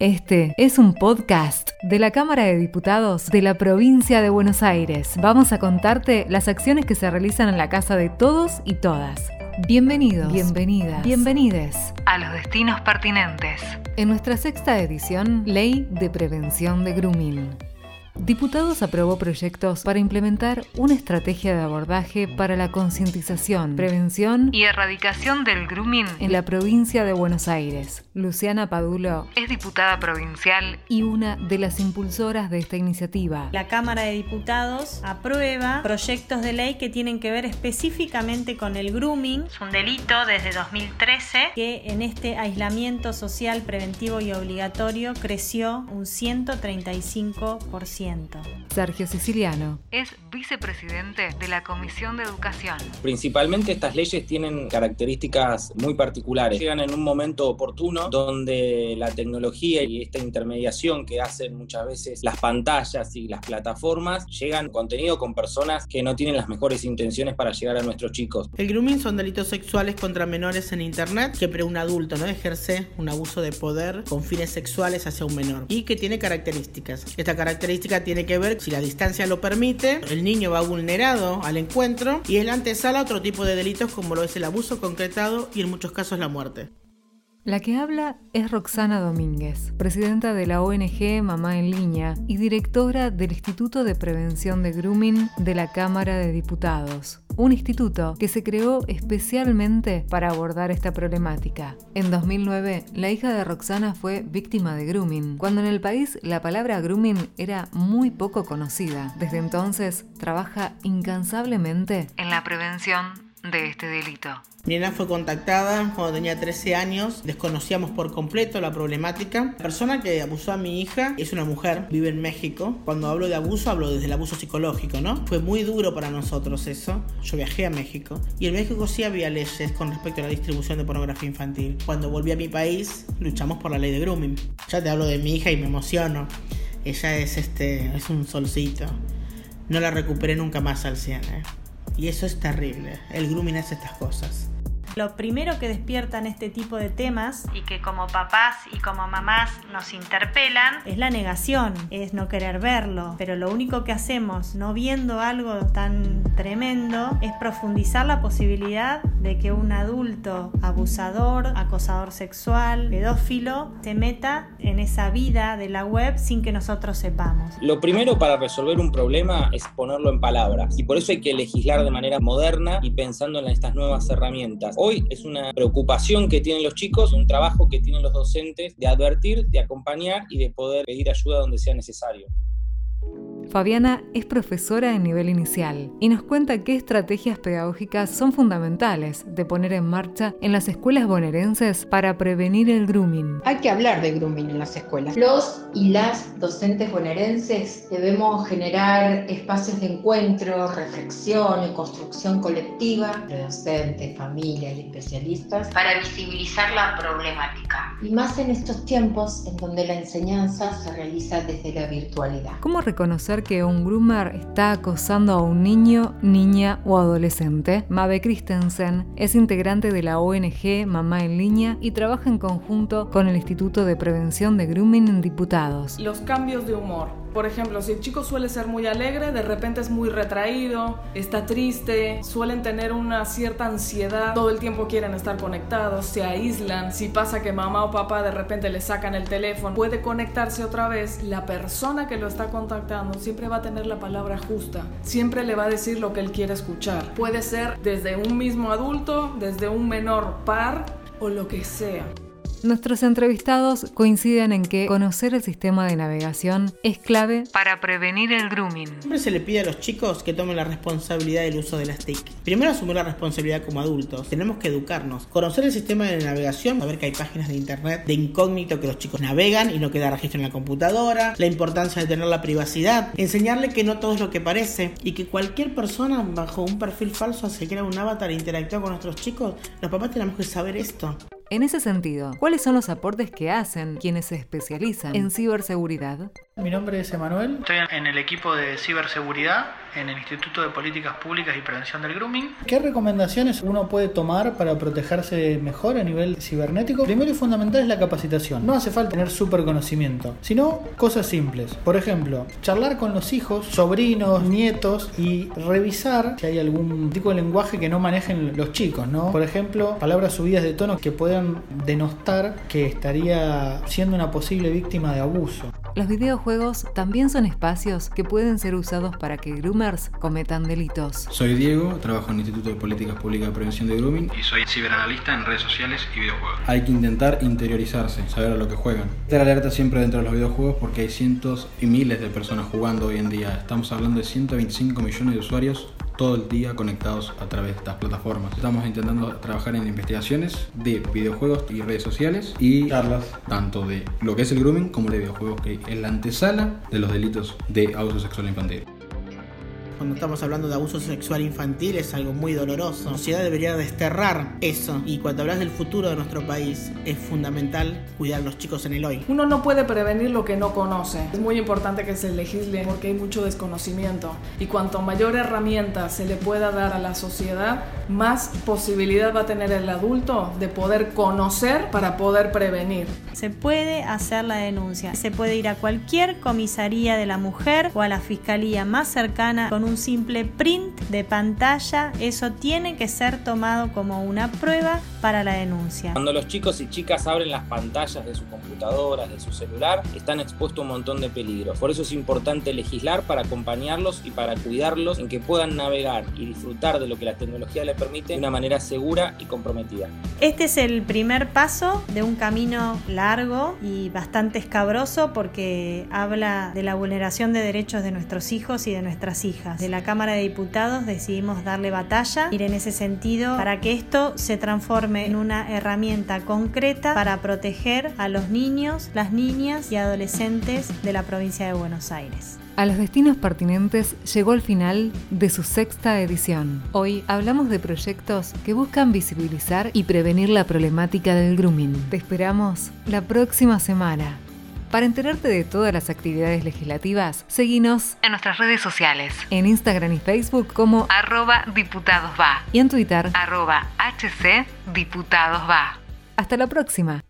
Este es un podcast de la Cámara de Diputados de la provincia de Buenos Aires. Vamos a contarte las acciones que se realizan en la casa de todos y todas. Bienvenidos, bienvenidas, bienvenides a los destinos pertinentes. En nuestra sexta edición, Ley de Prevención de Grooming. Diputados aprobó proyectos para implementar una estrategia de abordaje para la concientización, prevención y erradicación del grooming en la provincia de Buenos Aires. Luciana Padulo es diputada provincial y una de las impulsoras de esta iniciativa. La Cámara de Diputados aprueba proyectos de ley que tienen que ver específicamente con el grooming. Es un delito desde 2013 que en este aislamiento social preventivo y obligatorio creció un 135%. Sergio Siciliano es vicepresidente de la Comisión de Educación. Principalmente estas leyes tienen características muy particulares. Llegan en un momento oportuno donde la tecnología y esta intermediación que hacen muchas veces las pantallas y las plataformas llegan contenido con personas que no tienen las mejores intenciones para llegar a nuestros chicos. El grooming son delitos sexuales contra menores en internet que pero un adulto no ejerce un abuso de poder con fines sexuales hacia un menor y que tiene características. Esta tiene que ver si la distancia lo permite, el niño va vulnerado al encuentro y el antesala otro tipo de delitos como lo es el abuso concretado y en muchos casos la muerte. La que habla es Roxana Domínguez, presidenta de la ONG Mamá en Línea y directora del Instituto de Prevención de Grooming de la Cámara de Diputados, un instituto que se creó especialmente para abordar esta problemática. En 2009, la hija de Roxana fue víctima de grooming, cuando en el país la palabra grooming era muy poco conocida. Desde entonces, trabaja incansablemente en la prevención de este delito. Nena fue contactada cuando tenía 13 años, desconocíamos por completo la problemática. La persona que abusó a mi hija es una mujer, vive en México. Cuando hablo de abuso, hablo desde el abuso psicológico, ¿no? Fue muy duro para nosotros eso. Yo viajé a México y en México sí había leyes con respecto a la distribución de pornografía infantil. Cuando volví a mi país, luchamos por la ley de grooming. Ya te hablo de mi hija y me emociono. Ella es este, es un solcito. No la recuperé nunca más al 100, ¿eh? Y eso es terrible. El grooming hace estas cosas. Lo primero que despiertan este tipo de temas y que como papás y como mamás nos interpelan es la negación, es no querer verlo. Pero lo único que hacemos no viendo algo tan tremendo es profundizar la posibilidad de que un adulto abusador, acosador sexual, pedófilo, se meta en esa vida de la web sin que nosotros sepamos. Lo primero para resolver un problema es ponerlo en palabras y por eso hay que legislar de manera moderna y pensando en estas nuevas herramientas hoy es una preocupación que tienen los chicos, un trabajo que tienen los docentes de advertir, de acompañar y de poder pedir ayuda donde sea necesario. Fabiana es profesora en nivel inicial y nos cuenta qué estrategias pedagógicas son fundamentales de poner en marcha en las escuelas bonaerenses para prevenir el grooming. Hay que hablar de grooming en las escuelas. Los y las docentes bonaerenses debemos generar espacios de encuentro, reflexión y construcción colectiva entre docentes, familias y especialistas para visibilizar la problemática. Y más en estos tiempos en donde la enseñanza se realiza desde la virtualidad. ¿Cómo reconocer que un groomer está acosando a un niño, niña o adolescente. Mabe Christensen es integrante de la ONG Mamá en Línea y trabaja en conjunto con el Instituto de Prevención de Grooming en Diputados. Los cambios de humor por ejemplo, si el chico suele ser muy alegre, de repente es muy retraído, está triste, suelen tener una cierta ansiedad, todo el tiempo quieren estar conectados, se aíslan. Si pasa que mamá o papá de repente le sacan el teléfono, puede conectarse otra vez, la persona que lo está contactando siempre va a tener la palabra justa, siempre le va a decir lo que él quiere escuchar. Puede ser desde un mismo adulto, desde un menor par o lo que sea. Nuestros entrevistados coinciden en que conocer el sistema de navegación es clave para prevenir el grooming. Siempre se le pide a los chicos que tomen la responsabilidad del uso de las TIC. Primero asumir la responsabilidad como adultos. Tenemos que educarnos. Conocer el sistema de navegación, saber que hay páginas de internet de incógnito que los chicos navegan y no queda registro en la computadora. La importancia de tener la privacidad. Enseñarle que no todo es lo que parece y que cualquier persona bajo un perfil falso se crea un avatar e interactúa con nuestros chicos. Los papás tenemos que saber esto. En ese sentido, ¿cuáles son los aportes que hacen quienes se especializan en ciberseguridad? Mi nombre es Emanuel. Estoy en el equipo de ciberseguridad en el Instituto de Políticas Públicas y Prevención del Grooming. ¿Qué recomendaciones uno puede tomar para protegerse mejor a nivel cibernético? Primero y fundamental es la capacitación. No hace falta tener súper conocimiento, sino cosas simples. Por ejemplo, charlar con los hijos, sobrinos, nietos y revisar si hay algún tipo de lenguaje que no manejen los chicos, ¿no? Por ejemplo, palabras subidas de tono que puedan denostar que estaría siendo una posible víctima de abuso. Los videojuegos también son espacios que pueden ser usados para que groomers cometan delitos. Soy Diego, trabajo en el Instituto de Políticas Públicas de Prevención de Grooming y soy ciberanalista en redes sociales y videojuegos. Hay que intentar interiorizarse, saber a lo que juegan. Estar alerta siempre dentro de los videojuegos porque hay cientos y miles de personas jugando hoy en día. Estamos hablando de 125 millones de usuarios todo el día conectados a través de estas plataformas. Estamos intentando trabajar en investigaciones de videojuegos y redes sociales y charlas tanto de lo que es el grooming como de videojuegos, que es la antesala de los delitos de abuso sexual infantil cuando estamos hablando de abuso sexual infantil es algo muy doloroso. La sociedad debería desterrar eso. Y cuando hablas del futuro de nuestro país, es fundamental cuidar a los chicos en el hoy. Uno no puede prevenir lo que no conoce. Es muy importante que se legisle porque hay mucho desconocimiento. Y cuanto mayor herramienta se le pueda dar a la sociedad, más posibilidad va a tener el adulto de poder conocer para poder prevenir. Se puede hacer la denuncia. Se puede ir a cualquier comisaría de la mujer o a la fiscalía más cercana con un simple print de pantalla, eso tiene que ser tomado como una prueba para la denuncia. Cuando los chicos y chicas abren las pantallas de sus computadoras, de su celular, están expuestos a un montón de peligros. Por eso es importante legislar para acompañarlos y para cuidarlos en que puedan navegar y disfrutar de lo que la tecnología les permite de una manera segura y comprometida. Este es el primer paso de un camino largo y bastante escabroso porque habla de la vulneración de derechos de nuestros hijos y de nuestras hijas de la Cámara de Diputados decidimos darle batalla, ir en ese sentido para que esto se transforme en una herramienta concreta para proteger a los niños, las niñas y adolescentes de la provincia de Buenos Aires. A los destinos pertinentes llegó el final de su sexta edición. Hoy hablamos de proyectos que buscan visibilizar y prevenir la problemática del grooming. Te esperamos la próxima semana. Para enterarte de todas las actividades legislativas, seguinos en nuestras redes sociales, en Instagram y Facebook como arroba diputadosva y en Twitter arroba hcdiputadosva. Hasta la próxima.